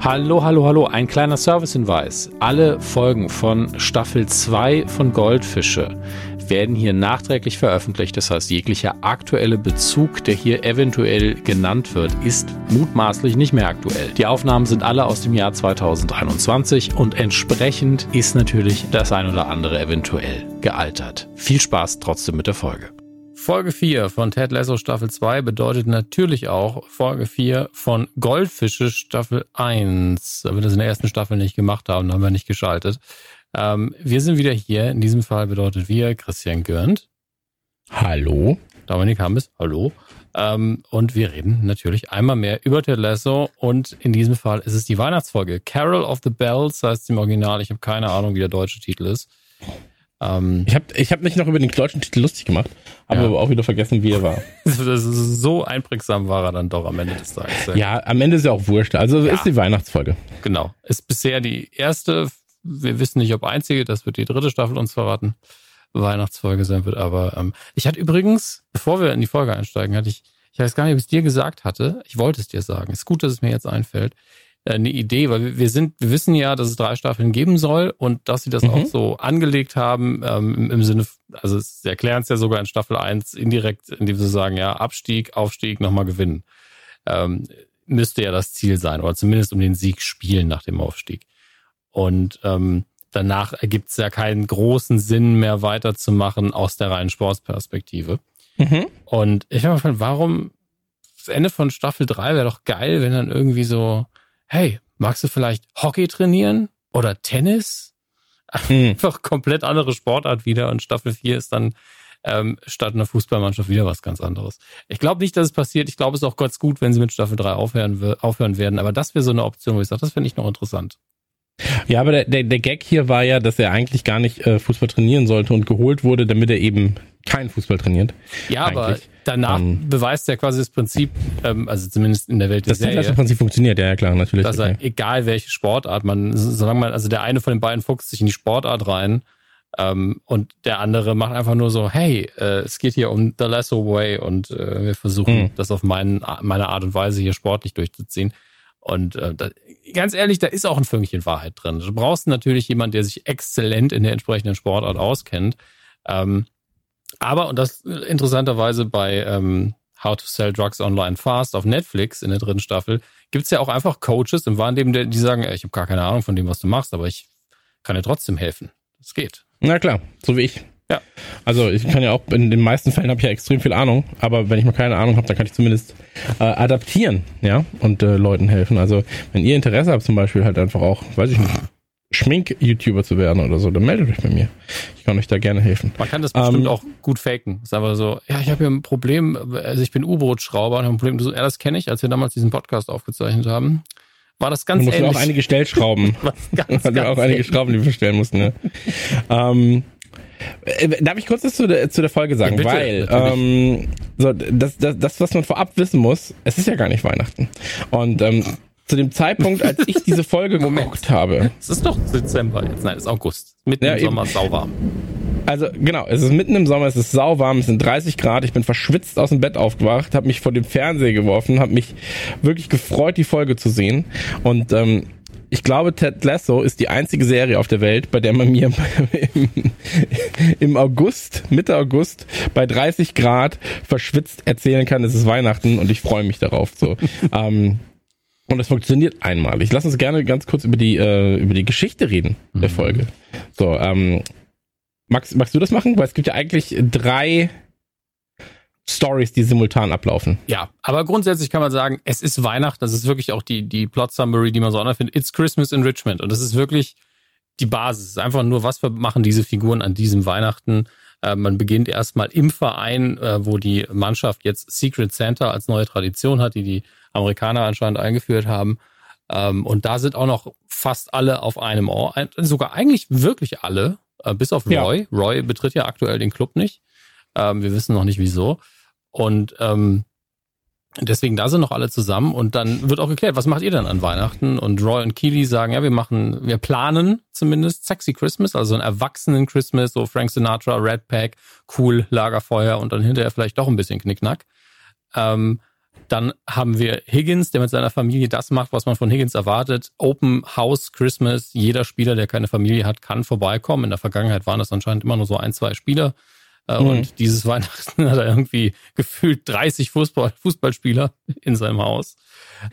Hallo, hallo, hallo. Ein kleiner Servicehinweis. Alle Folgen von Staffel 2 von Goldfische werden hier nachträglich veröffentlicht. Das heißt, jeglicher aktuelle Bezug, der hier eventuell genannt wird, ist mutmaßlich nicht mehr aktuell. Die Aufnahmen sind alle aus dem Jahr 2021 und entsprechend ist natürlich das ein oder andere eventuell gealtert. Viel Spaß trotzdem mit der Folge. Folge 4 von Ted Lasso Staffel 2 bedeutet natürlich auch Folge 4 von Goldfische Staffel 1. Da wir das in der ersten Staffel nicht gemacht haben, haben wir nicht geschaltet. Ähm, wir sind wieder hier. In diesem Fall bedeutet wir Christian Görnd. Hallo. Dominik Hammes. Hallo. Ähm, und wir reden natürlich einmal mehr über Ted Lasso und in diesem Fall ist es die Weihnachtsfolge. Carol of the Bells heißt im Original. Ich habe keine Ahnung, wie der deutsche Titel ist. Ähm, ich habe ich hab mich noch über den deutschen Titel lustig gemacht, habe ja. aber auch wieder vergessen, wie er war. so einprägsam war er dann doch am Ende des Tages. Ja, am Ende ist ja auch wurscht. Also ja. ist die Weihnachtsfolge. Genau. Ist bisher die erste, wir wissen nicht, ob einzige, das wird die dritte Staffel uns verraten, Weihnachtsfolge sein wird. Aber ähm, ich hatte übrigens, bevor wir in die Folge einsteigen, hatte ich, ich weiß gar nicht, ob ich es dir gesagt hatte, ich wollte es dir sagen. Ist gut, dass es mir jetzt einfällt eine Idee, weil wir sind, wir wissen ja, dass es drei Staffeln geben soll und dass sie das mhm. auch so angelegt haben, ähm, im, Sinne, also sie erklären es ja sogar in Staffel 1 indirekt, indem sie sagen, ja, Abstieg, Aufstieg, nochmal gewinnen. Ähm, müsste ja das Ziel sein, oder zumindest um den Sieg spielen nach dem Aufstieg. Und ähm, danach ergibt es ja keinen großen Sinn mehr weiterzumachen aus der reinen Sportsperspektive. Mhm. Und ich habe mir gefragt, warum das Ende von Staffel 3 wäre doch geil, wenn dann irgendwie so hey, magst du vielleicht Hockey trainieren oder Tennis? Hm. Einfach komplett andere Sportart wieder und Staffel 4 ist dann ähm, statt einer Fußballmannschaft wieder was ganz anderes. Ich glaube nicht, dass es passiert. Ich glaube, es ist auch ganz gut, wenn sie mit Staffel 3 aufhören, aufhören werden. Aber das wäre so eine Option, wo ich sage, das finde ich noch interessant. Ja, aber der, der, der Gag hier war ja, dass er eigentlich gar nicht äh, Fußball trainieren sollte und geholt wurde, damit er eben keinen Fußball trainiert. Ja, eigentlich. aber danach ähm, beweist er quasi das Prinzip, ähm, also zumindest in der Welt der das Serie. Das Prinzip funktioniert, ja, ja klar, natürlich. Dass er, egal welche Sportart, man, solange man, also der eine von den beiden fuchst sich in die Sportart rein ähm, und der andere macht einfach nur so, hey, äh, es geht hier um The Lasso Way und äh, wir versuchen hm. das auf meinen, meine Art und Weise hier sportlich durchzuziehen. Und äh, da, ganz ehrlich, da ist auch ein Fünkchen Wahrheit drin. Du brauchst natürlich jemanden, der sich exzellent in der entsprechenden Sportart auskennt. Ähm, aber, und das interessanterweise bei ähm, How to Sell Drugs Online Fast auf Netflix in der dritten Staffel, gibt's ja auch einfach Coaches im wahren Leben, die sagen, ich habe gar keine Ahnung von dem, was du machst, aber ich kann dir trotzdem helfen. Das geht. Na klar, so wie ich. Ja. Also ich kann ja auch, in den meisten Fällen habe ich ja extrem viel Ahnung, aber wenn ich mal keine Ahnung habe, dann kann ich zumindest äh, adaptieren, ja, und äh, Leuten helfen. Also wenn ihr Interesse habt zum Beispiel halt einfach auch, weiß ich nicht, Schmink-YouTuber zu werden oder so, dann meldet euch bei mir. Ich kann euch da gerne helfen. Man kann das bestimmt ähm, auch gut faken. Ist aber so, ja, ich habe hier ein Problem, also ich bin U-Boot-Schrauber und habe ein Problem. Ja, das kenne ich, als wir damals diesen Podcast aufgezeichnet haben. War das ganz du musst ähnlich. auch einige Stellschrauben. Ganz, ganz auch einige Schrauben, die wir verstellen mussten. Ne? ähm, äh, Darf ich kurz das zu der, zu der Folge sagen? Ja, bitte, Weil ähm, so, das, das, das, was man vorab wissen muss, es ist ja gar nicht Weihnachten. Und ähm, zu dem Zeitpunkt, als ich diese Folge geguckt habe. Es ist doch Dezember jetzt, nein, es ist August. Mitten ja, im Sommer, eben. sauwarm. Also genau, es ist mitten im Sommer, es ist sauwarm, es sind 30 Grad, ich bin verschwitzt aus dem Bett aufgewacht, habe mich vor dem Fernseher geworfen, habe mich wirklich gefreut, die Folge zu sehen. Und ähm, ich glaube, Ted Lasso ist die einzige Serie auf der Welt, bei der man mir im, im August, Mitte August, bei 30 Grad verschwitzt erzählen kann, es ist Weihnachten und ich freue mich darauf. So. ähm, und das funktioniert einmalig. Lass uns gerne ganz kurz über die, äh, über die Geschichte reden der mhm. Folge. So, ähm, magst, magst du das machen? Weil es gibt ja eigentlich drei Stories, die simultan ablaufen. Ja, aber grundsätzlich kann man sagen, es ist Weihnachten. Das ist wirklich auch die, die Plot-Summary, die man so findet. It's Christmas in Richmond. Und das ist wirklich die Basis. Es ist einfach nur, was machen diese Figuren an diesem Weihnachten? Äh, man beginnt erstmal im Verein, äh, wo die Mannschaft jetzt Secret Santa als neue Tradition hat, die die Amerikaner anscheinend eingeführt haben. Ähm, und da sind auch noch fast alle auf einem Ohr. Sogar eigentlich wirklich alle, äh, bis auf Roy. Ja. Roy betritt ja aktuell den Club nicht. Ähm, wir wissen noch nicht wieso. Und ähm, deswegen da sind noch alle zusammen und dann wird auch geklärt, was macht ihr denn an Weihnachten? Und Roy und Keely sagen, ja, wir machen, wir planen zumindest Sexy Christmas, also einen erwachsenen Christmas, so Frank Sinatra, Red Pack, cool, Lagerfeuer und dann hinterher vielleicht doch ein bisschen Knickknack. Ähm, Dann haben wir Higgins, der mit seiner Familie das macht, was man von Higgins erwartet. Open House Christmas. Jeder Spieler, der keine Familie hat, kann vorbeikommen. In der Vergangenheit waren das anscheinend immer nur so ein, zwei Spieler. Äh, mhm. Und dieses Weihnachten hat er irgendwie gefühlt 30 Fußball, Fußballspieler in seinem Haus.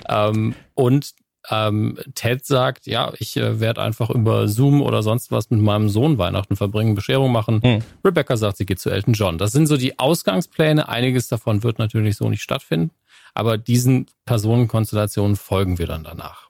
Ähm, und ähm, Ted sagt, ja, ich äh, werde einfach über Zoom oder sonst was mit meinem Sohn Weihnachten verbringen, Bescherung machen. Hm. Rebecca sagt, sie geht zu Elton John. Das sind so die Ausgangspläne. Einiges davon wird natürlich so nicht stattfinden, aber diesen Personenkonstellationen folgen wir dann danach.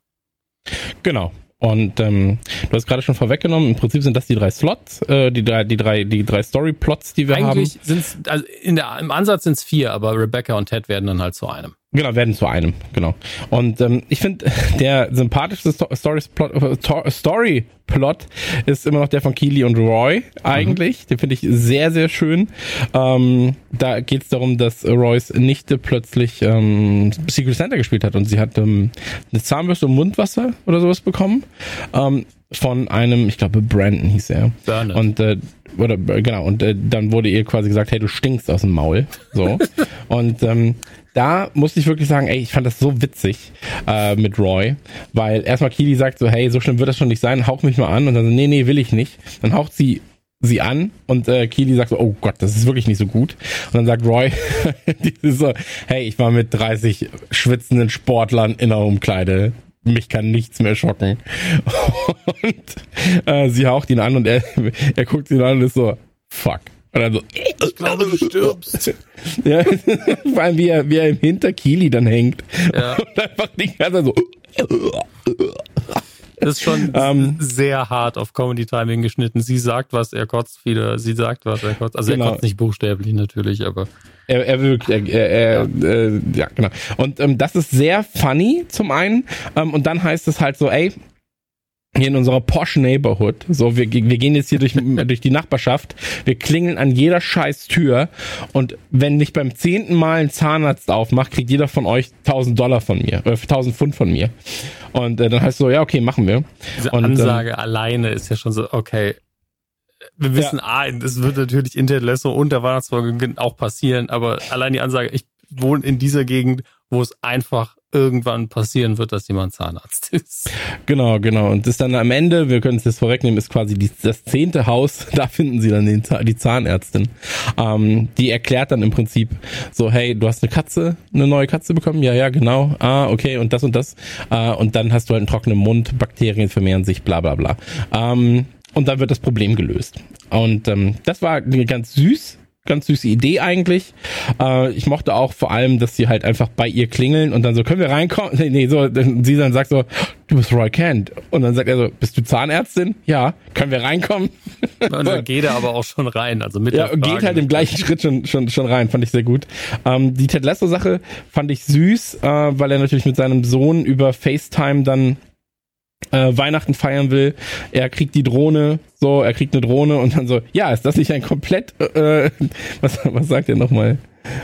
Genau. Und ähm, du hast gerade schon vorweggenommen, im Prinzip sind das die drei Slots, äh, die drei, die drei, die drei Story-Plots, die wir Eigentlich haben. Eigentlich sind also im Ansatz sind es vier, aber Rebecca und Ted werden dann halt zu einem. Genau, werden zu einem, genau. Und ähm, ich finde, der sympathischste Story-Plot Story Plot ist immer noch der von Keely und Roy eigentlich. Mhm. Den finde ich sehr, sehr schön. Ähm, da geht es darum, dass Roy's Nichte plötzlich ähm, Secret Santa gespielt hat und sie hat ähm, eine Zahnbürste und Mundwasser oder sowas bekommen. Ähm, von einem, ich glaube, Brandon hieß er. Bernard. Und äh, oder genau, und äh, dann wurde ihr quasi gesagt, hey, du stinkst aus dem Maul. So. und ähm, da musste ich wirklich sagen, ey, ich fand das so witzig äh, mit Roy, weil erstmal Kili sagt so, hey, so schlimm wird das schon nicht sein, hauch mich mal an und dann so, nee, nee, will ich nicht. Dann haucht sie sie an und äh, Keely sagt so, oh Gott, das ist wirklich nicht so gut. Und dann sagt Roy, so, hey, ich war mit 30 schwitzenden Sportlern in der Umkleide. Mich kann nichts mehr schocken. Und äh, sie haucht ihn an und er, er guckt ihn an und ist so, fuck. Und dann so, ich glaube, du stirbst. ja, vor allem wie er, wie er im Hinterkili dann hängt. Ja. Und einfach die ganze so. Das ist schon ähm, sehr hart auf Comedy Timing geschnitten. Sie sagt was, er kotzt wieder. Sie sagt was, er kotzt. Also genau. er kotzt nicht buchstäblich natürlich, aber er, er wirkt, er, er, er ja. Äh, ja genau. Und ähm, das ist sehr funny zum einen. Ähm, und dann heißt es halt so, ey, hier in unserer Posh Neighborhood. So, wir, wir gehen jetzt hier durch, durch die Nachbarschaft. Wir klingeln an jeder scheiß Tür. Und wenn nicht beim zehnten Mal ein Zahnarzt aufmacht, kriegt jeder von euch 1000 Dollar von mir, äh, 1000 Pfund von mir. Und äh, dann heißt so, ja, okay, machen wir. Diese und, Ansage ähm, alleine ist ja schon so, okay. Wir wissen, ja. ah, es wird natürlich in Ted Lasso und der Weihnachtsfolge auch passieren, aber allein die Ansage, ich wohne in dieser Gegend, wo es einfach irgendwann passieren wird, dass jemand Zahnarzt ist. Genau, genau. Und das dann am Ende, wir können es jetzt vorwegnehmen, ist quasi die, das zehnte Haus, da finden sie dann den, die Zahnärztin. Ähm, die erklärt dann im Prinzip so, hey, du hast eine Katze, eine neue Katze bekommen? Ja, ja, genau. Ah, okay, und das und das. Äh, und dann hast du halt einen trockenen Mund, Bakterien vermehren sich, bla bla bla. Ähm, und dann wird das Problem gelöst. Und ähm, das war ganz süß ganz süße Idee eigentlich. Äh, ich mochte auch vor allem, dass sie halt einfach bei ihr klingeln und dann so, können wir reinkommen? Nee, nee, so, sie dann sagt so, du bist Roy Kent. Und dann sagt er so, bist du Zahnärztin? Ja, können wir reinkommen? Und dann geht er aber auch schon rein, also mit Ja, und geht halt im gleichen Schritt schon, schon, schon rein, fand ich sehr gut. Ähm, die Ted Lasso Sache fand ich süß, äh, weil er natürlich mit seinem Sohn über FaceTime dann äh, Weihnachten feiern will. Er kriegt die Drohne, so, er kriegt eine Drohne und dann so, ja, ist das nicht ein komplett, äh, was, was sagt er nochmal?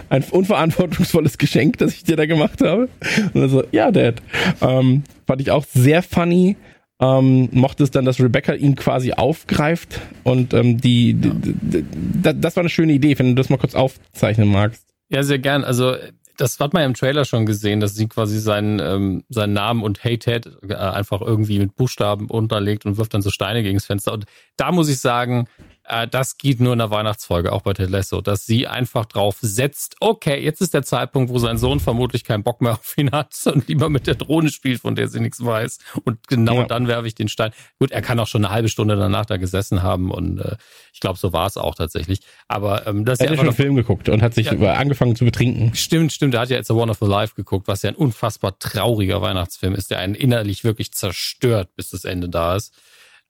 Ein unverantwortungsvolles Geschenk, das ich dir da gemacht habe. Und dann so, ja, Dad. Ähm, fand ich auch sehr funny. Ähm, mochte es dann, dass Rebecca ihn quasi aufgreift und ähm, die, die, das war eine schöne Idee, wenn du das mal kurz aufzeichnen magst. Ja, sehr gern. Also das hat man ja im Trailer schon gesehen, dass sie quasi seinen, ähm, seinen Namen und Hey Ted äh, einfach irgendwie mit Buchstaben unterlegt und wirft dann so Steine gegen das Fenster. Und da muss ich sagen, äh, das geht nur in der Weihnachtsfolge, auch bei Ted Lasso, dass sie einfach drauf setzt, okay, jetzt ist der Zeitpunkt, wo sein Sohn vermutlich keinen Bock mehr auf ihn hat und lieber mit der Drohne spielt, von der sie nichts weiß. Und genau ja. dann werfe ich den Stein. Gut, er kann auch schon eine halbe Stunde danach da gesessen haben und äh, ich glaube, so war es auch tatsächlich. Aber ähm, das er hat ja schon einen Film geguckt und hat sich ja, angefangen zu betrinken. Stimmt, stimmt. Er hat ja It's a Wonderful Life geguckt, was ja ein unfassbar trauriger Weihnachtsfilm ist, der einen innerlich wirklich zerstört, bis das Ende da ist.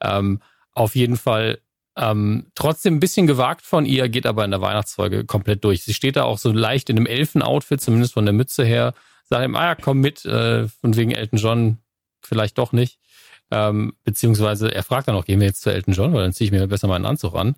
Ähm, auf jeden Fall ähm, trotzdem ein bisschen gewagt von ihr, geht aber in der Weihnachtsfolge komplett durch. Sie steht da auch so leicht in einem Elfen-Outfit, zumindest von der Mütze her. Sagt ihm, ah ja, komm mit, äh, von wegen Elton John, vielleicht doch nicht. Ähm, beziehungsweise er fragt dann auch, gehen wir jetzt zu Elton John, weil dann ziehe ich mir besser meinen Anzug an.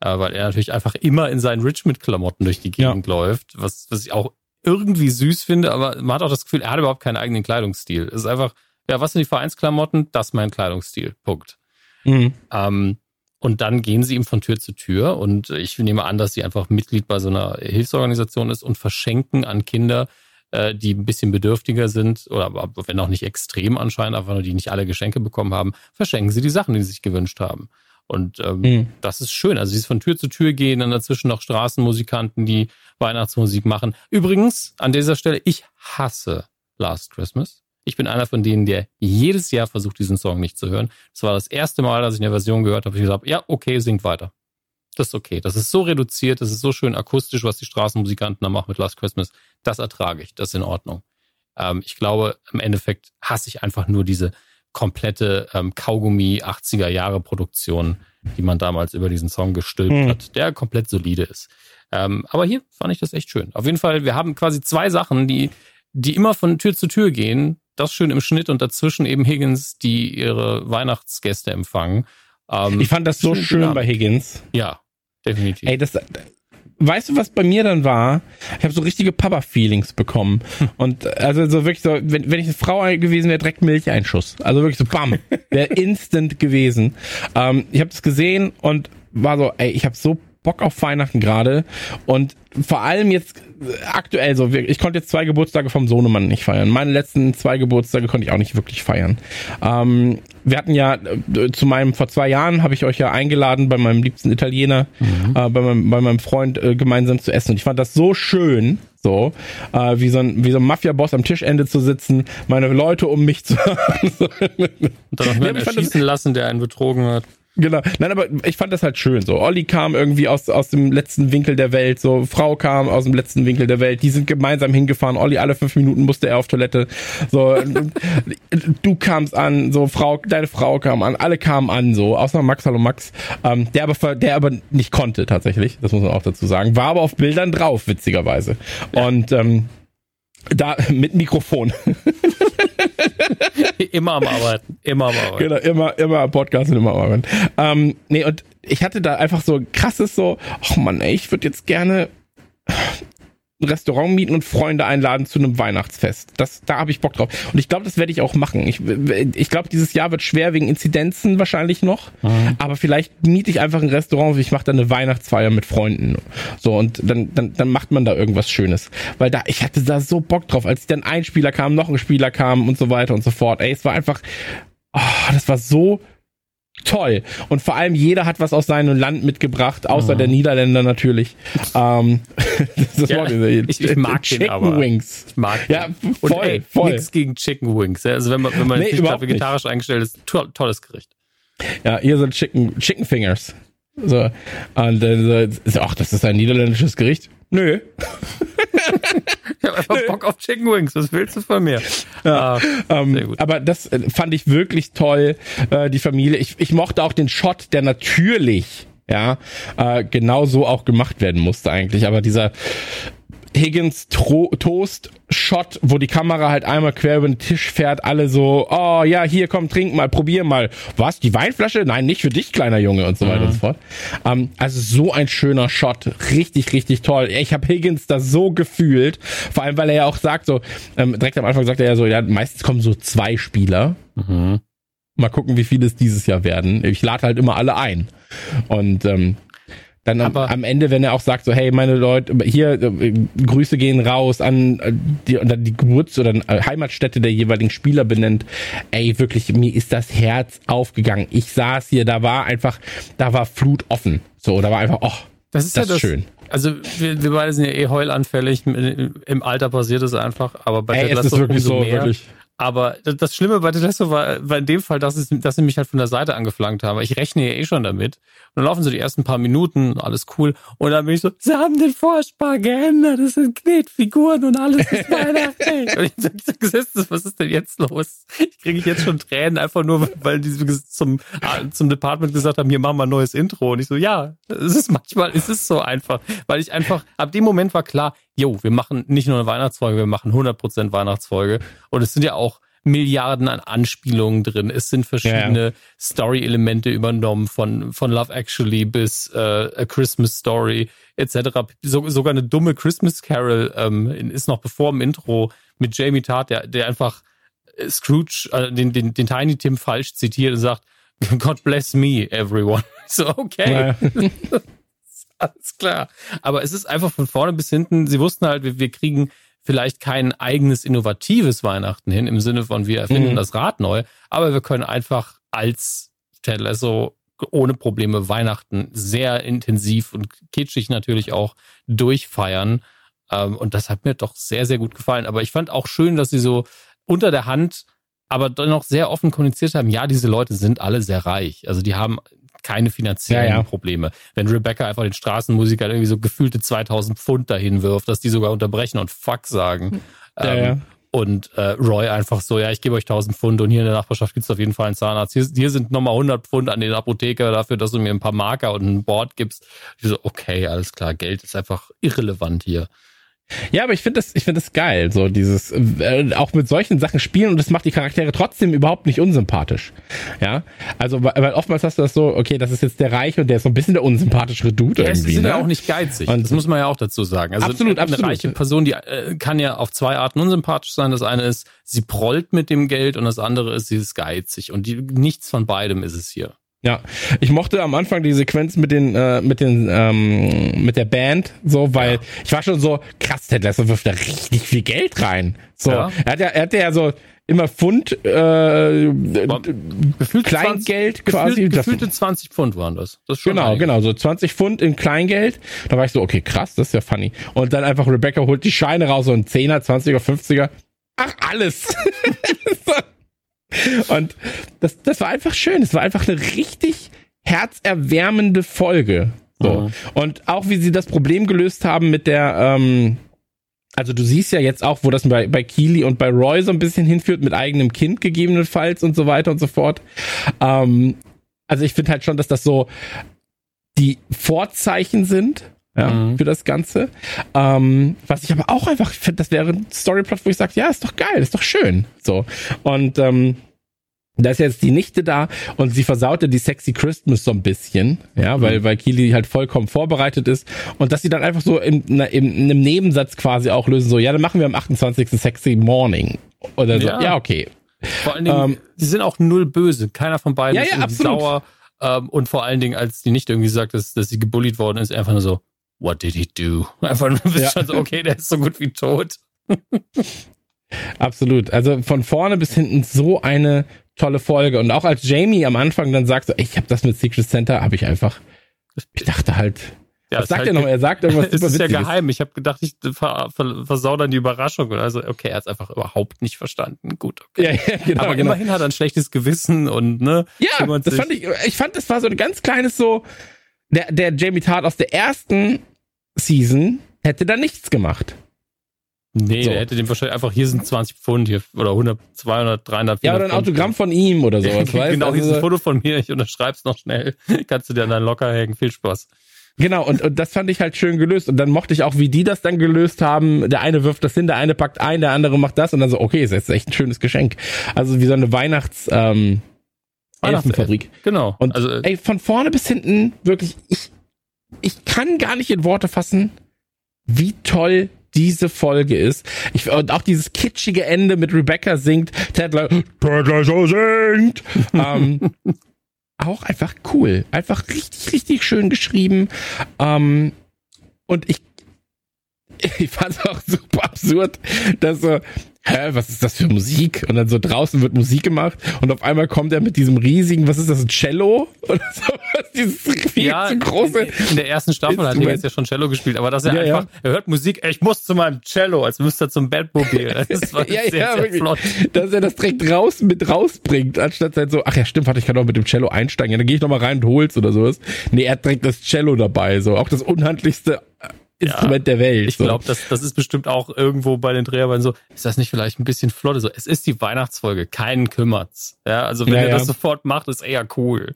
Äh, weil er natürlich einfach immer in seinen Richmond-Klamotten durch die Gegend ja. läuft, was, was ich auch irgendwie süß finde, aber man hat auch das Gefühl, er hat überhaupt keinen eigenen Kleidungsstil. Es ist einfach, ja, was sind die Vereinsklamotten? Das ist mein Kleidungsstil. Punkt. Mhm. Ähm, und dann gehen sie ihm von Tür zu Tür und ich nehme an, dass sie einfach Mitglied bei so einer Hilfsorganisation ist und verschenken an Kinder äh, die ein bisschen bedürftiger sind, oder wenn auch nicht extrem anscheinend, einfach nur die nicht alle Geschenke bekommen haben, verschenken sie die Sachen, die sie sich gewünscht haben. Und ähm, mhm. das ist schön. Also dieses von Tür zu Tür gehen, dann dazwischen noch Straßenmusikanten, die Weihnachtsmusik machen. Übrigens, an dieser Stelle, ich hasse Last Christmas. Ich bin einer von denen, der jedes Jahr versucht, diesen Song nicht zu hören. Das war das erste Mal, dass ich eine Version gehört habe. Ich gesagt, ja, okay, singt weiter. Das ist okay. Das ist so reduziert, das ist so schön akustisch, was die Straßenmusikanten da machen mit Last Christmas. Das ertrage ich, das ist in Ordnung. Ähm, ich glaube, im Endeffekt hasse ich einfach nur diese komplette ähm, Kaugummi 80er Jahre Produktion, die man damals über diesen Song gestülpt mhm. hat, der komplett solide ist. Ähm, aber hier fand ich das echt schön. Auf jeden Fall, wir haben quasi zwei Sachen, die, die immer von Tür zu Tür gehen. Das schön im Schnitt und dazwischen eben Higgins, die ihre Weihnachtsgäste empfangen. Ähm, ich fand das so schön bei Higgins. Ja, definitiv. Ey, das, weißt du, was bei mir dann war? Ich habe so richtige Papa-Feelings bekommen. Und also so wirklich so, wenn, wenn ich eine Frau gewesen wäre, direkt Milcheinschuss. Also wirklich so bam, wäre instant gewesen. Ähm, ich habe das gesehen und war so, ey, ich habe so Bock auf Weihnachten gerade und vor allem jetzt aktuell so, ich konnte jetzt zwei Geburtstage vom Sohnemann nicht feiern. Meine letzten zwei Geburtstage konnte ich auch nicht wirklich feiern. Ähm, wir hatten ja äh, zu meinem, vor zwei Jahren habe ich euch ja eingeladen, bei meinem liebsten Italiener, mhm. äh, bei, meinem, bei meinem Freund äh, gemeinsam zu essen. Und ich fand das so schön, so, äh, wie so ein, wie so ein Mafia-Boss am Tischende zu sitzen, meine Leute um mich zu haben. Und dann noch einen erschießen lassen, der einen betrogen hat. Genau. Nein, aber ich fand das halt schön. So, Olli kam irgendwie aus, aus dem letzten Winkel der Welt, so, Frau kam aus dem letzten Winkel der Welt, die sind gemeinsam hingefahren. Olli, alle fünf Minuten musste er auf Toilette. So, du kamst an, so, Frau, deine Frau kam an, alle kamen an, so, außer Max, hallo Max, ähm, der aber, der aber nicht konnte, tatsächlich. Das muss man auch dazu sagen. War aber auf Bildern drauf, witzigerweise. Ja. Und, ähm, da mit Mikrofon. immer am Arbeiten. Immer am Arbeiten. Genau, immer, immer am Podcast und immer am Arbeiten. Ähm, nee, und ich hatte da einfach so krasses so, ach man, ey, ich würde jetzt gerne ein Restaurant mieten und Freunde einladen zu einem Weihnachtsfest. Das, da habe ich Bock drauf. Und ich glaube, das werde ich auch machen. Ich, ich glaube, dieses Jahr wird schwer wegen Inzidenzen wahrscheinlich noch. Mhm. Aber vielleicht miete ich einfach ein Restaurant und ich mache dann eine Weihnachtsfeier mit Freunden. So, und dann, dann, dann macht man da irgendwas Schönes. Weil da, ich hatte da so Bock drauf, als dann ein Spieler kam, noch ein Spieler kam und so weiter und so fort. Ey, es war einfach, oh, das war so toll. Und vor allem jeder hat was aus seinem Land mitgebracht, außer mhm. der Niederländer natürlich. ähm, das ja, ich, ich mag Chicken den aber. Wings. Ich mag den. Ja, voll, Und ey, voll. nichts gegen Chicken Wings. Also wenn man, wenn man nee, nicht vegetarisch nicht. eingestellt ist, to tolles Gericht. Ja, hier sind Chicken, Chicken Fingers. So. Und äh, so, ach, das ist ein niederländisches Gericht. Nö. Ich habe einfach. Bock auf Chicken Wings. Was willst du von mir? Ja, ah, ähm, aber das äh, fand ich wirklich toll, äh, die Familie. Ich, ich mochte auch den Shot, der natürlich ja, äh, genau so auch gemacht werden musste eigentlich. Aber dieser Higgins Tro Toast Shot, wo die Kamera halt einmal quer über den Tisch fährt, alle so, oh ja, hier komm, trink mal, probier mal. Was, die Weinflasche? Nein, nicht für dich, kleiner Junge und so weiter mhm. und so fort. Ähm, also so ein schöner Shot, richtig, richtig toll. Ich habe Higgins da so gefühlt, vor allem, weil er ja auch sagt so, ähm, direkt am Anfang sagt er ja so, ja, meistens kommen so zwei Spieler. Mhm. Mal gucken, wie viele es dieses Jahr werden. Ich lade halt immer alle ein. Und ähm, dann am, am, Ende, wenn er auch sagt, so, hey, meine Leute, hier, äh, Grüße gehen raus an äh, die, die Geburts- oder äh, Heimatstätte der jeweiligen Spieler benennt. Ey, wirklich, mir ist das Herz aufgegangen. Ich saß hier, da war einfach, da war Flut offen. So, da war einfach, oh, das ist das ja das, schön. Also wir, wir beide sind ja eh heulanfällig. Im Alter passiert es einfach, aber bei Ey, Ted Lasso umso so, mehr. Wirklich. Aber das Schlimme bei Telesso war, war in dem Fall, dass, es, dass sie mich halt von der Seite angeflankt haben. Ich rechne ja eh schon damit. Und dann laufen so die ersten paar Minuten, alles cool. Und dann bin ich so, sie haben den Vorspar geändert, das sind Knetfiguren und alles ist Weihnachten. und ich so gesessen, was ist denn jetzt los? Ich kriege jetzt schon Tränen, einfach nur, weil die zum, zum Department gesagt haben, hier machen wir ein neues Intro. Und ich so, ja, es ist manchmal, es ist so einfach. Weil ich einfach, ab dem Moment war klar, jo, wir machen nicht nur eine Weihnachtsfolge, wir machen 100% Weihnachtsfolge. Und es sind ja auch Milliarden an Anspielungen drin. Es sind verschiedene ja. Story-Elemente übernommen, von, von Love Actually bis äh, A Christmas Story etc. So, sogar eine dumme Christmas Carol ähm, ist noch bevor im Intro mit Jamie Tart, der, der einfach äh, Scrooge, äh, den, den, den Tiny Tim falsch zitiert und sagt, God bless me, everyone. So, okay. Ja. alles klar. Aber es ist einfach von vorne bis hinten, sie wussten halt, wir, wir kriegen vielleicht kein eigenes innovatives Weihnachten hin, im Sinne von wir erfinden Mhm. das Rad neu, aber wir können einfach als Lasso ohne Probleme Weihnachten sehr intensiv und kitschig natürlich auch durchfeiern. Ähm, und das hat mir doch sehr, sehr gut gefallen. Aber ich fand auch schön, dass sie so unter der Hand, aber dennoch sehr offen kommuniziert haben, ja, diese Leute sind alle sehr reich. Also die haben keine finanziellen Ja, ja. Probleme. Wenn Rebecca einfach den Straßenmusikern irgendwie so gefühlte 2000 Pfund dahin wirft, dass die sogar unterbrechen und Fuck sagen. Ja, ähm. Und äh, Roy einfach so, ja, ich gebe euch 1000 Pfund und hier in der Nachbarschaft gibt's auf jeden Fall einen Zahnarzt. Hier, hier sind nochmal 100 Pfund an den Apotheker dafür, dass du mir ein paar Marker und ein Board gibst. Ich so, okay, alles klar, Geld ist einfach irrelevant hier. Ja, aber ich finde das, ich finde das geil, so dieses, äh, auch mit solchen Sachen spielen und das macht die Charaktere trotzdem überhaupt nicht unsympathisch. Ja, also, weil oftmals hast du das so, okay, das ist jetzt der Reiche und der ist so ein bisschen der unsympathischere Dude Ja, irgendwie, sind ne? ja auch nicht geizig. Und- das muss man ja auch dazu sagen. Also Absolut, eine absolut. reiche Person, die äh, kann ja auf zwei Arten unsympathisch sein. Das eine ist, sie prollt mit dem Geld und das andere ist, sie ist geizig. Und die, nichts von beidem ist es hier. Ja, ich mochte am Anfang die Sequenz mit den äh, mit den ähm, mit der Band so, weil Ja. ich war schon so krass, der Lasso wirft da richtig viel Geld rein. So, Ja. er hat ja er hatte ja so immer Pfund äh, Gefühlte Kleingeld 20, quasi. Gefühlt, gefühlte 20 Pfund waren das. Das Genau, einiges. genau, so 20 Pfund in Kleingeld. Da war ich so, okay, krass, das ist ja funny. Und dann einfach Rebecca holt die Scheine raus, so ein 10er, 20er, 50er. Ach, alles. Und das, das war einfach schön. Es war einfach eine richtig herzerwärmende Folge. So. Mhm. Und auch wie sie das Problem gelöst haben mit der, ähm, also du siehst ja jetzt auch, wo das bei, bei Keely und bei Roy so ein bisschen hinführt, mit eigenem Kind gegebenenfalls und so weiter und so fort. Ähm, also ich finde halt schon, dass das so die Vorzeichen sind ja, Mhm. für das Ganze. Ähm, was ich aber auch einfach finde, das wäre ein Storyplot, wo ich sage, ja, ist doch geil, ist doch schön. So. Und ähm, da ist jetzt die Nichte da und sie versaute die sexy Christmas so ein bisschen, ja, weil, weil Kili halt vollkommen vorbereitet ist und dass sie dann einfach so in, in, in einem Nebensatz quasi auch lösen, so, ja, dann machen wir am 28. sexy morning. Oder so, ja, Ja. okay. Vor allen Dingen, Ähm, die sind auch null böse. Keiner von beiden Ja, ist ja, absolut. sauer. Ähm, und vor allen Dingen, als die nicht irgendwie sagt, dass, dass sie gebullied worden ist, einfach nur so, what did he do? Einfach nur, bist Ja. so, okay, der ist so gut wie tot. Absolut. Also von vorne bis hinten so eine tolle Folge. Und auch als Jamie am Anfang dann sagt, so, ich habe das mit Secret Center, habe ich einfach, ich dachte halt, Ja, was sagt halt er noch? Er sagt irgendwas Es super ist ja geheim. Ich habe gedacht, ich ver ver versau dann die Überraschung. Also, okay, er hat es einfach überhaupt nicht verstanden. Gut, okay. Ja, ja, genau, Aber genau. immerhin hat er ein schlechtes Gewissen und ne. Ja, das fand ich, ich fand, das war so ein ganz kleines so, der, der Jamie Tart aus der ersten Season hätte da nichts gemacht. Nee, So. der hätte dem wahrscheinlich einfach, hier sind 20 Pfund hier oder 100, 200, 300, 400 Ja, oder ein Pfund. Autogramm von ihm oder sowas, weißt genau, hier ist also, ein Foto von mir, ich unterschreib's noch schnell. Kannst du dir dann locker hängen. Viel Spaß. Genau, und, und das fand ich halt schön gelöst. Und dann mochte ich auch, wie die das dann gelöst haben. Der eine wirft das hin, der eine packt ein, der andere macht das und dann so, okay, ist jetzt echt ein schönes Geschenk. Also wie so eine Weihnachts, ähm, Elfenfabrik. Genau. Und also, äh, ey, von vorne bis hinten, wirklich, ich, ich kann gar nicht in Worte fassen, wie toll diese Folge ist. Ich, und auch dieses kitschige Ende mit Rebecca singt, Ted Ted Lasso singt. ähm, auch einfach cool. Einfach richtig, richtig schön geschrieben. Ähm, und ich, ich fand es auch super absurd, dass so, hä, was ist das für Musik? Und dann so draußen wird Musik gemacht und auf einmal kommt er mit diesem riesigen, was ist das, ein Cello? Oder so, dieses viel ja, zu große. in, in der ersten Staffel hat er jetzt ja schon Cello gespielt, aber dass er Ja, ja. einfach, er hört Musik, ich muss zu meinem Cello, als müsste er zum Batmobil. Das war ja, sehr, ja, sehr flott. Dass er das direkt raus mit rausbringt, anstatt halt so, ach ja, stimmt, warte, ich kann auch mit dem Cello einsteigen. Ja, dann gehe ich noch mal rein und hol's oder sowas. Nee, er hat direkt das Cello dabei, so. Auch das unhandlichste Instrument der Welt. Ich so. glaube, das, das ist bestimmt auch irgendwo bei den Dreharbeiten so, ist das nicht vielleicht ein bisschen flott? So, es ist die Weihnachtsfolge, keinen kümmert's. Ja, also wenn Ja, ihr ja. das sofort macht, ist eher cool.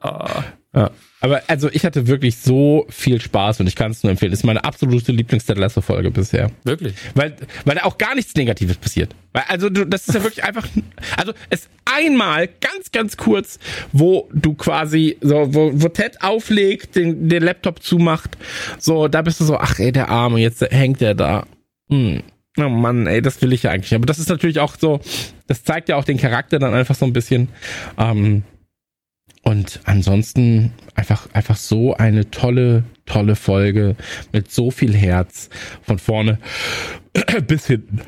Ah, Ja. Aber also ich hatte wirklich so viel Spaß und ich kann es nur empfehlen. Das ist meine absolute Lieblings-Ted Lasso-Folge bisher. wirklich. Weil, weil da auch gar nichts Negatives passiert. Weil, also du, das ist ja wirklich einfach, also es einmal ganz, ganz kurz, wo du quasi, so, wo, wo Ted auflegt, den, den Laptop zumacht, so, da bist du so, ach ey, der Arme, jetzt hängt der da. Hm. Oh Mann, ey, das will ich ja eigentlich. Aber das ist natürlich auch so, das zeigt ja auch den Charakter dann einfach so ein bisschen. Ähm, und ansonsten einfach, einfach so eine tolle, tolle Folge mit so viel Herz von vorne bis hinten.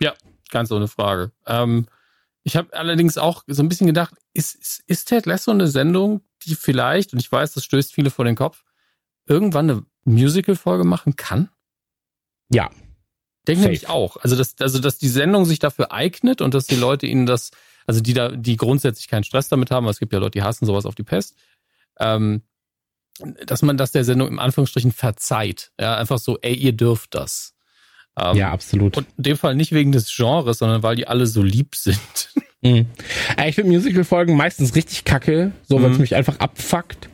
Ja, ganz ohne Frage. Ähm, ich habe allerdings auch so ein bisschen gedacht, ist, ist, ist Ted Lasso eine Sendung, die vielleicht, und ich weiß, das stößt viele vor den Kopf, irgendwann eine Musical-Folge machen kann? Ja. Denke nämlich auch. Also dass, also, dass die Sendung sich dafür eignet und dass die Leute ihnen das, also die da, die grundsätzlich keinen Stress damit haben, weil es gibt ja Leute, die hassen sowas auf die Pest, ähm, dass man das der Sendung im Anführungsstrichen verzeiht. Ja, einfach so, ey, ihr dürft das. Ähm, ja, absolut. Und in dem Fall nicht wegen des Genres, sondern weil die alle so lieb sind. Mhm. Ich finde Musical-Folgen meistens richtig kacke, so weil es mhm. mich einfach abfuckt.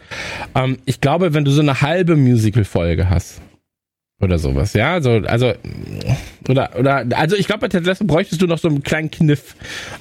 Ähm, ich glaube, wenn du so eine halbe Musical-Folge hast oder sowas, ja, so, also oder oder also ich glaube bei Ted Lasso bräuchtest du noch so einen kleinen Kniff.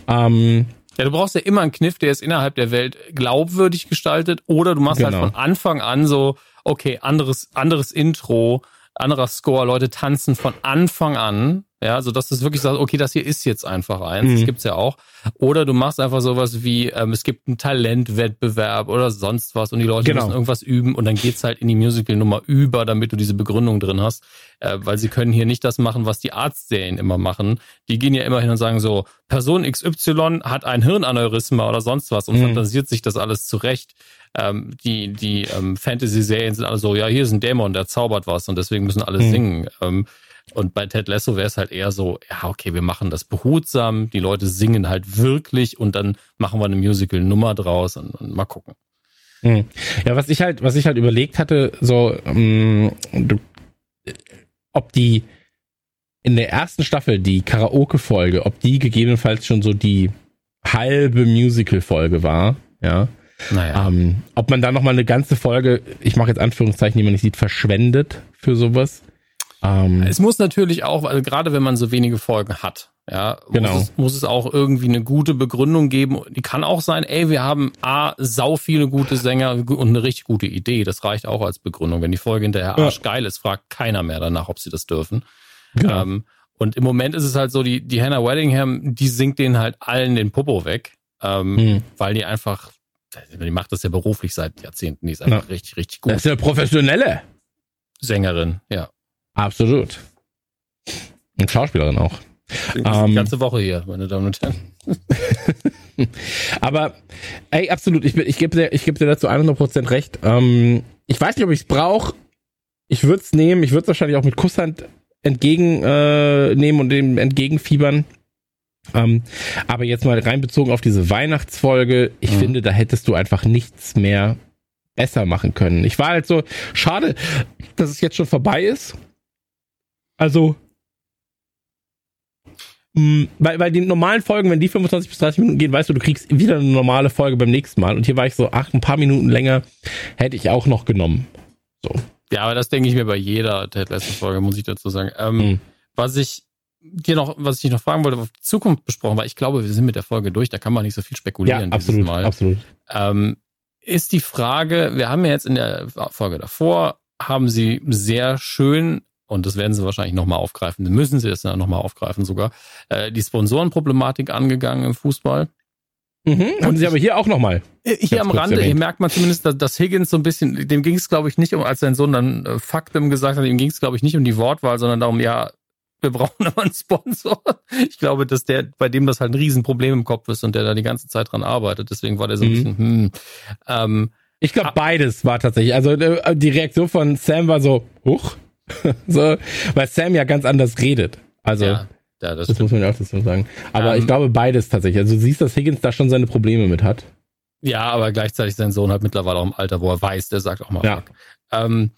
Ähm, ja, du brauchst ja immer einen Kniff, der ist innerhalb der Welt glaubwürdig gestaltet oder du machst halt genau. halt von Anfang an so, okay, anderes anderes Intro, anderer Score, Leute tanzen von Anfang an ja, so dass du wirklich sagst, okay, das hier ist jetzt einfach eins. Mhm. Das gibt's ja auch. Oder du machst einfach sowas wie, ähm, es gibt einen Talentwettbewerb oder sonst was und die Leute genau. müssen irgendwas üben und dann geht's halt in die Musical-Nummer über, damit du diese Begründung drin hast. Äh, weil sie können hier nicht das machen, was die Arztserien immer machen. Die gehen ja immer hin und sagen so, Person XY hat ein Hirnaneurysma oder sonst was und mhm. fantasiert sich das alles zurecht. Ähm, die die ähm, Fantasy-Serien sind alle so, ja, hier ist ein Dämon, der zaubert was und deswegen müssen alle mhm. singen. Ähm, und bei Ted Lasso wäre es halt eher so, ja, okay, wir machen das behutsam, die Leute singen halt wirklich und dann machen wir eine Musical-Nummer draus und, und, mal gucken. Hm. Ja, was ich halt, was ich halt überlegt hatte, so, ähm, ob die in der ersten Staffel die Karaoke-Folge, ob die gegebenenfalls schon so die halbe Musical-Folge war, ja. Naja. Ähm, ob man da nochmal eine ganze Folge, ich mache jetzt Anführungszeichen, die man nicht sieht, verschwendet für sowas. Ähm, es muss natürlich auch, also gerade wenn man so wenige Folgen hat, ja, genau. muss, es, muss es auch irgendwie eine gute Begründung geben. Die kann auch sein, ey, wir haben A, sau viele gute Sänger und eine richtig gute Idee. Das reicht auch als Begründung. Wenn die Folge hinterher ja. arschgeil ist, fragt keiner mehr danach, ob sie das dürfen. Genau. Ähm, und im Moment ist es halt so, die, die Hannah Weddingham, die singt denen halt allen den Popo weg, ähm, hm. weil die einfach, die macht das ja beruflich seit Jahrzehnten, die ist einfach ja. richtig, richtig gut. Das ist eine professionelle Sängerin, ja. Absolut. Und Schauspielerin auch. Die ähm, ganze Woche hier, meine Damen und Herren. Aber, ey, absolut, ich, ich gebe dir, ich geb dir dazu 100% recht. Ähm, ich weiß nicht, ob ich es brauche. Ich würde es nehmen. Ich würde es wahrscheinlich auch mit Kusshand entgegennehmen äh, und dem entgegenfiebern. Ähm, aber jetzt mal reinbezogen auf diese Weihnachtsfolge, ich mhm. finde, da hättest du einfach nichts mehr besser machen können. Ich war halt so, schade, dass es jetzt schon vorbei ist. Also, mh, mm, weil, weil die normalen Folgen, wenn die 25 bis 30 Minuten gehen, weißt du, du kriegst wieder eine normale Folge beim nächsten Mal. Und hier war ich so, ach, ein paar Minuten länger hätte ich auch noch genommen. So. Ja, aber das denke ich mir bei jeder Ted Lasso Folge, muss ich dazu sagen. Ähm, hm. Was ich dir noch, was ich dich noch fragen wollte, auf die Zukunft besprochen war, ich glaube, wir sind mit der Folge durch, da kann man nicht so viel spekulieren. Ja, absolut, Mal. absolut. Ähm, ist die Frage, wir haben ja jetzt in der Folge davor, haben sie sehr schön und das werden sie wahrscheinlich nochmal aufgreifen, müssen sie das dann nochmal aufgreifen sogar, äh, die Sponsorenproblematik angegangen im Fußball. Mhm, haben sie aber hier auch nochmal. Äh, hier am Rande, erwähnt. hier merkt man zumindest, dass, dass Higgins so ein bisschen, dem ging es glaube ich nicht um, als sein Sohn dann äh, Faktum gesagt hat, ihm ging es glaube ich nicht um die Wortwahl, sondern darum, ja, wir brauchen aber einen Sponsor. Ich glaube, dass der, bei dem das halt ein Riesenproblem im Kopf ist und der da die ganze Zeit dran arbeitet. Deswegen war der so ein mhm. bisschen, hm. Ähm, ich glaube, beides war tatsächlich. Also äh, die Reaktion von Sam war so, huch, so, weil Sam ja ganz anders redet. Also, ja, ja, das, das muss man ja auch dazu sagen. Aber um, ich ähm, glaube beides tatsächlich. Also du siehst, dass Higgins da schon seine Probleme mit hat. Ja, aber gleichzeitig sein Sohn hat mittlerweile auch im Alter, wo er weiß, der sagt auch mal ja. Ähm,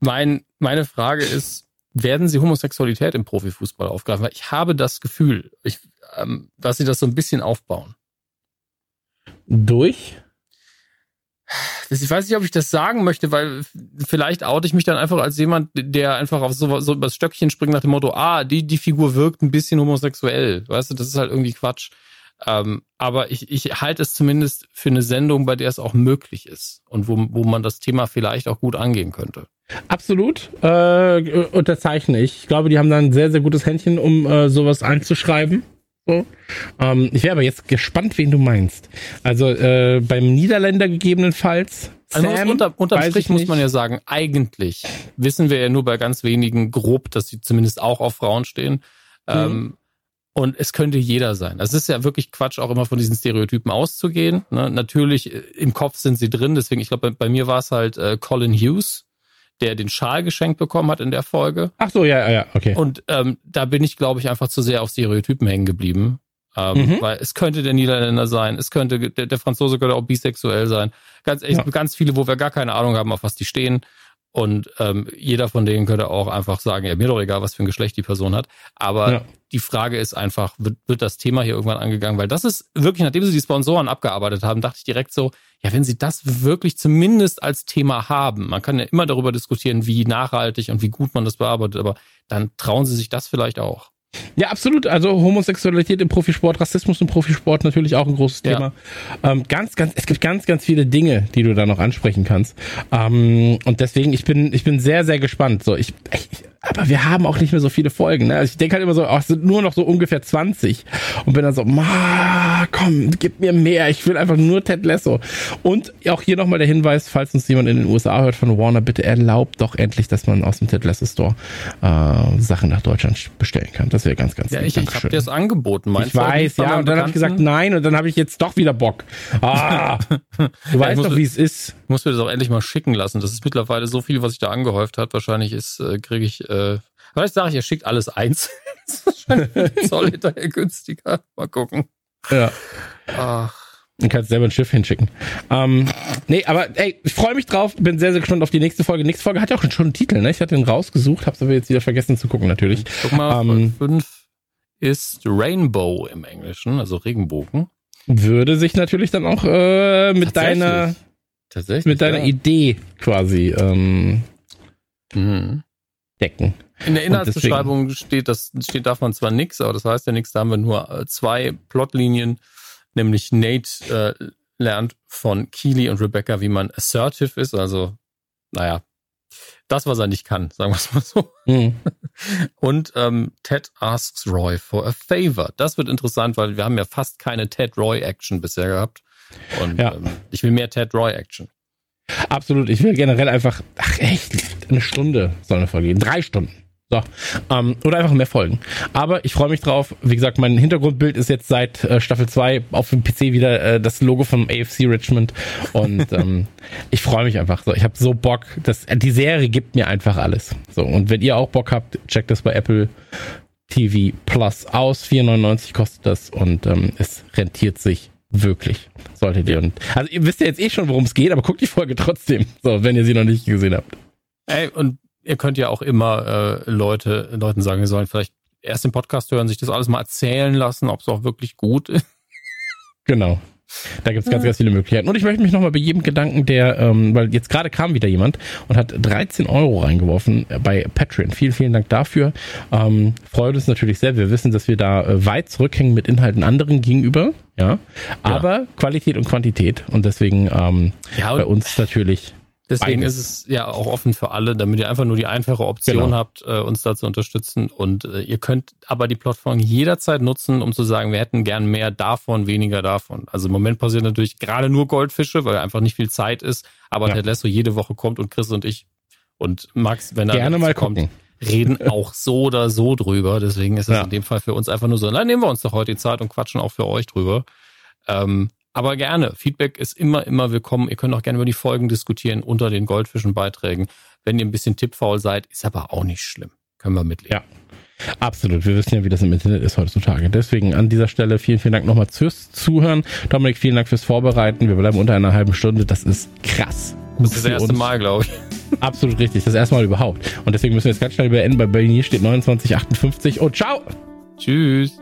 mein, meine Frage ist, werden sie Homosexualität im Profifußball aufgreifen? Weil ich habe das Gefühl, ich, ähm, dass sie das so ein bisschen aufbauen. Durch? Ich weiß nicht, ob ich das sagen möchte, weil vielleicht oute ich mich dann einfach als jemand, der einfach auf so, so übers Stöckchen springt nach dem Motto, ah, die, die Figur wirkt ein bisschen homosexuell. Weißt du, das ist halt irgendwie Quatsch. Ähm, aber ich, ich halte es zumindest für eine Sendung, bei der es auch möglich ist und wo, wo man das Thema vielleicht auch gut angehen könnte. Absolut, äh, unterzeichne ich. Ich glaube, die haben da ein sehr, sehr gutes Händchen, um äh, sowas einzuschreiben. So. Ähm, ich wäre aber jetzt gespannt, wen du meinst. Also äh, beim Niederländer gegebenenfalls, Also Sam, unter, unterm Strich ich muss man ja sagen, eigentlich wissen wir ja nur bei ganz wenigen grob, dass sie zumindest auch auf Frauen stehen. Mhm. Ähm, und es könnte jeder sein. Es ist ja wirklich Quatsch, auch immer von diesen Stereotypen auszugehen. Ne? Natürlich, äh, im Kopf sind sie drin, deswegen, ich glaube, bei, bei mir war es halt äh, Colin Hughes, der den Schal geschenkt bekommen hat in der Folge. Ach so, ja, ja, okay. Und ähm, da bin ich, glaube ich, einfach zu sehr auf Stereotypen hängen geblieben. Ähm, Mhm. Weil es könnte der Niederländer sein, es könnte, der, der Franzose könnte auch bisexuell sein. Ganz echt, Ja. ganz viele, wo wir gar keine Ahnung haben, auf was die stehen. Und ähm, jeder von denen könnte auch einfach sagen, ja, mir doch egal, was für ein Geschlecht die Person hat. Aber Ja. die Frage ist einfach, wird, wird das Thema hier irgendwann angegangen? Weil das ist wirklich, nachdem sie die Sponsoren abgearbeitet haben, dachte ich direkt so, ja, wenn sie das wirklich zumindest als Thema haben, man kann ja immer darüber diskutieren, wie nachhaltig und wie gut man das bearbeitet, aber dann trauen sie sich das vielleicht auch. Ja, absolut. Also Homosexualität im Profisport, Rassismus im Profisport natürlich auch ein großes Ja. Thema. Ähm, ganz, ganz, es gibt ganz, ganz viele Dinge, die du da noch ansprechen kannst. Ähm, und deswegen, ich bin, ich bin sehr, sehr gespannt. So, ich, ich aber wir haben auch nicht mehr so viele Folgen. Ne? Also ich denke halt immer so, ach, es sind nur noch so ungefähr 20 und bin dann so, ma, komm, gib mir mehr. Ich will einfach nur Ted Lasso. Und auch hier nochmal der Hinweis, falls uns jemand in den USA hört von Warner, bitte erlaubt doch endlich, dass man aus dem Ted Lasso Store äh, Sachen nach Deutschland bestellen kann. Das wäre ganz, ganz Ja, ich, ich habe dir das angeboten. Meinst Ich weiß, ja, und dann habe ich gesagt nein und dann habe ich jetzt doch wieder Bock. Ah, du weißt doch, wie es ist. Ich muss mir das auch endlich mal schicken lassen. Das ist mittlerweile so viel, was sich da angehäuft hat. Wahrscheinlich ist, äh, kriege ich, äh, vielleicht sage ich, er schickt alles eins. Zoll hinterher günstiger. Mal gucken. Ja. Ach, Du kannst selber ein Schiff hinschicken. Ähm, nee, aber ey, ich freue mich drauf, bin sehr, sehr gespannt auf die nächste Folge. Nächste Folge hat ja auch schon einen Titel, ne? Ich hatte den rausgesucht, hab's aber jetzt wieder vergessen zu gucken, natürlich. guck mal, Ähm, Folge 5 ist Rainbow im Englischen, also Regenbogen. Würde sich natürlich dann auch äh, mit deiner Tatsächlich. mit deiner ja. Idee quasi ähm, Mhm. Decken. In der Inhaltsbeschreibung steht, das steht davon zwar nichts, aber das heißt ja nichts. Da haben wir nur äh, zwei Plotlinien, nämlich Nate äh, lernt von Keely und Rebecca, wie man assertive ist. Also, naja, das, was er nicht kann, sagen wir es mal so. Mhm. Und ähm, Ted asks Roy for a favor. Das wird interessant, weil wir haben ja fast keine Ted Roy Action bisher gehabt. Und Ja. ähm, ich will mehr Ted Roy Action. Absolut. Ich will generell einfach, ach echt, eine Stunde soll eine Folge gehen. Drei Stunden. So. Ähm, oder einfach mehr Folgen. Aber ich freue mich drauf. Wie gesagt, mein Hintergrundbild ist jetzt seit äh, Staffel 2 auf dem PC wieder äh, das Logo vom AFC Richmond. Und ähm, ich freue mich einfach so. Ich habe so Bock. Das, äh, die Serie gibt mir einfach alles. So. Und wenn ihr auch Bock habt, checkt das bei Apple TV Plus aus. 4,99 kostet das und ähm, es rentiert sich wirklich. Solltet ihr. Und, also ihr wisst ja jetzt eh schon, worum es geht, aber guckt die Folge trotzdem. So, wenn ihr sie noch nicht gesehen habt. Ey, und ihr könnt ja auch immer äh, Leute, Leuten sagen, wir sollen vielleicht erst den Podcast hören, sich das alles mal erzählen lassen, ob es auch wirklich gut ist. Genau. Da gibt's ganz, ganz viele Möglichkeiten. Und ich möchte mich nochmal bei jedem Gedanken, der, ähm, weil jetzt gerade kam wieder jemand und hat 13 Euro reingeworfen bei Patreon. Vielen, vielen Dank dafür. Ähm, freut uns natürlich sehr. Wir wissen, dass wir da äh, weit zurückhängen mit Inhalten anderen gegenüber. Ja. Aber Qualität und Quantität. Und deswegen ähm, Ja, bei uns natürlich. Deswegen Beides. ist es ja auch offen für alle, damit ihr einfach nur die einfache Option Genau. habt, äh, uns da zu unterstützen. Und äh, ihr könnt aber die Plattform jederzeit nutzen, um zu sagen, wir hätten gern mehr davon, weniger davon. Also im Moment passiert natürlich gerade nur Goldfische, weil einfach nicht viel Zeit ist. Aber Ja. Ted Lasso jede Woche kommt und Chris und ich und Max, wenn er Gerne mal kommt, gucken. Reden auch so oder so drüber. Deswegen ist es Ja. in dem Fall für uns einfach nur so, na, nehmen wir uns doch heute die Zeit und quatschen auch für euch drüber. Ähm, aber gerne. Feedback ist immer, immer willkommen. Ihr könnt auch gerne über die Folgen diskutieren unter den Goldfischen-Beiträgen. Wenn ihr ein bisschen tippfaul seid, ist aber auch nicht schlimm. Können wir mitleben. Ja. Absolut. Wir wissen ja, wie das im Internet ist heutzutage. Deswegen an dieser Stelle vielen, vielen Dank nochmal fürs Zuhören. Dominik, vielen Dank fürs Vorbereiten. Wir bleiben unter einer halben Stunde. Das ist krass. Das ist das erste. Mal, glaube ich. Absolut richtig. Das erste Mal überhaupt. Und deswegen müssen wir jetzt ganz schnell beenden. Bei Berlin steht 29,58. Und ciao! Tschüss.